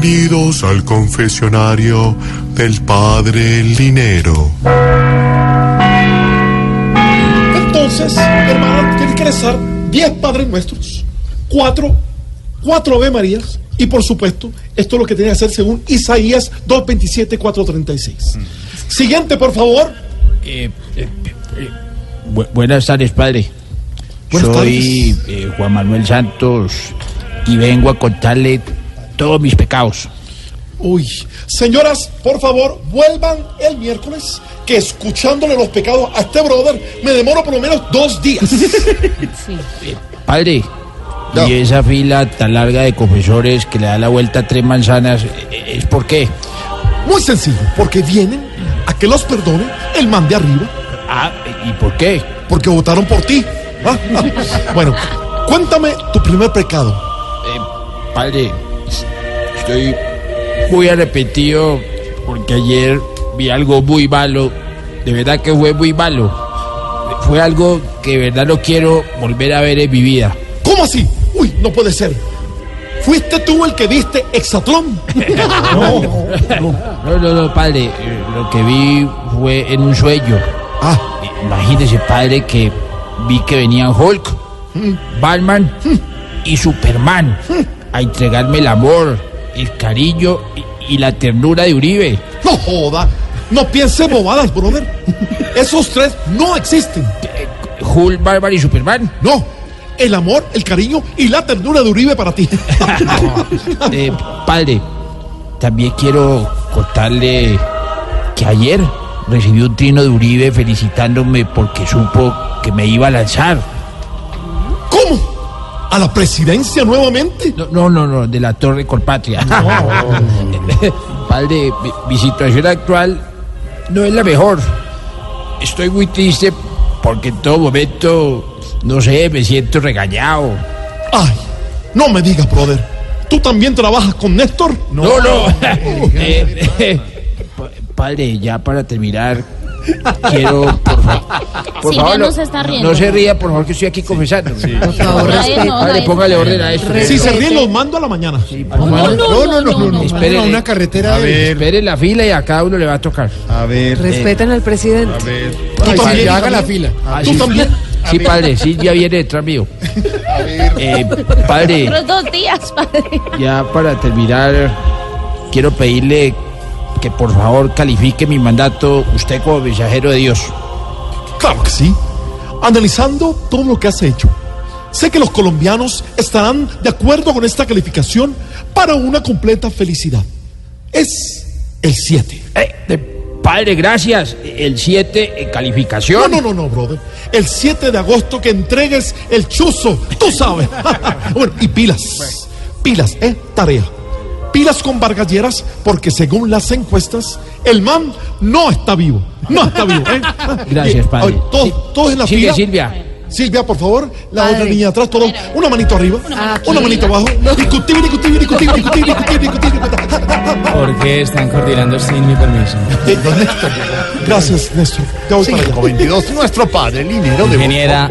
Bienvenidos al confesionario del Padre Linero. Entonces, hermana, tienes que rezar 10 Padres Nuestros, 4, 4 Ave Marías y por supuesto, esto es lo que tiene que hacer según Isaías 2.27, 4.36. Siguiente, por favor. Eh, eh, eh, bu- buenas tardes, padre. Buenas Soy eh, Juan Manuel Santos y vengo a contarle todos mis pecados. Uy, señoras, por favor, vuelvan el miércoles, que escuchándole los pecados a este brother me demoro por lo menos dos días. Padre, y esa fila tan larga de confesores que le da la vuelta a tres manzanas, eh, ¿es por qué? Muy sencillo, porque vienen a que los perdone el man de arriba, Ah, ¿y por qué? porque votaron por ti. Ah, ah. Bueno, cuéntame tu primer pecado. Eh, padre, estoy muy arrepentido porque ayer vi algo muy malo. De verdad que fue muy malo. Fue algo que de verdad no quiero volver a ver en mi vida. ¿Cómo así? Uy, no puede ser. ¿Fuiste tú el que viste Exatlón? No, no. No, no, padre. eh, Lo que vi fue en un sueño. Ah, Imagínese, padre, que vi que venían Hulk, Batman y Superman a entregarme el amor, el cariño y, y la ternura de Uribe. no joda. No pienses bobadas, brother. Esos tres no existen. Hulk, Batman y Superman. No. El amor, el cariño y la ternura de Uribe para ti. Eh, padre, también quiero contarle que ayer recibí un trino de Uribe felicitándome porque supo que me iba a lanzar. ¿A la presidencia nuevamente? No, no, no, no, de la Torre Colpatria. Padre, mi, mi situación actual no es la mejor. Estoy muy triste porque en todo momento, no sé, me siento regañado. Ay, no me digas, brother. ¿Tú también trabajas con Néstor? No, no. Eh, eh, pa- padre, ya para terminar, quiero, por, fa- por favor, no se está riendo. no se ría, por favor, que estoy aquí confesando. Por favor, Padre, póngale orden a esto. Si se ríen, los mando a la mañana. No, no, no, no, no. Espere, una carretera A ver, espere la fila y a cada uno le va a tocar. a ver, Respeten al presidente. a ver. Tú también, sí, haga la fila. Ah, ¿Tú sí. también? Sí, padre, sí, ya viene detrás mío. Eh, padre, Otros dos días, padre. ya para terminar, quiero pedirle que por favor califique mi mandato usted como mensajero de Dios. Claro que sí. Analizando todo lo que has hecho, sé que los colombianos estarán de acuerdo con esta calificación para una completa felicidad. Es el 7. Eh, padre, gracias. El 7 en calificación. No, no, no, no, brother. El 7 de agosto que entregues el chuzo, tú sabes. bueno, y pilas. Pilas, ¿eh? Tarea. Pilas con Vargalleras, porque según las encuestas, el man no está vivo. No está vivo, ¿eh? Gracias, padre. Todos, todos en la Silvia, fila. Silvia. Silvia, por favor, la Padre. otra niña atrás, todos, una manito arriba, Aquí. una manito abajo, discutir, discutir, discutir, discutir, discutir, discutir. ¿Por qué están coordinando sin mi permiso? Gracias, Néstor. Ya voy para allá. 522, nuestro padre, el dinero de Ingeniera.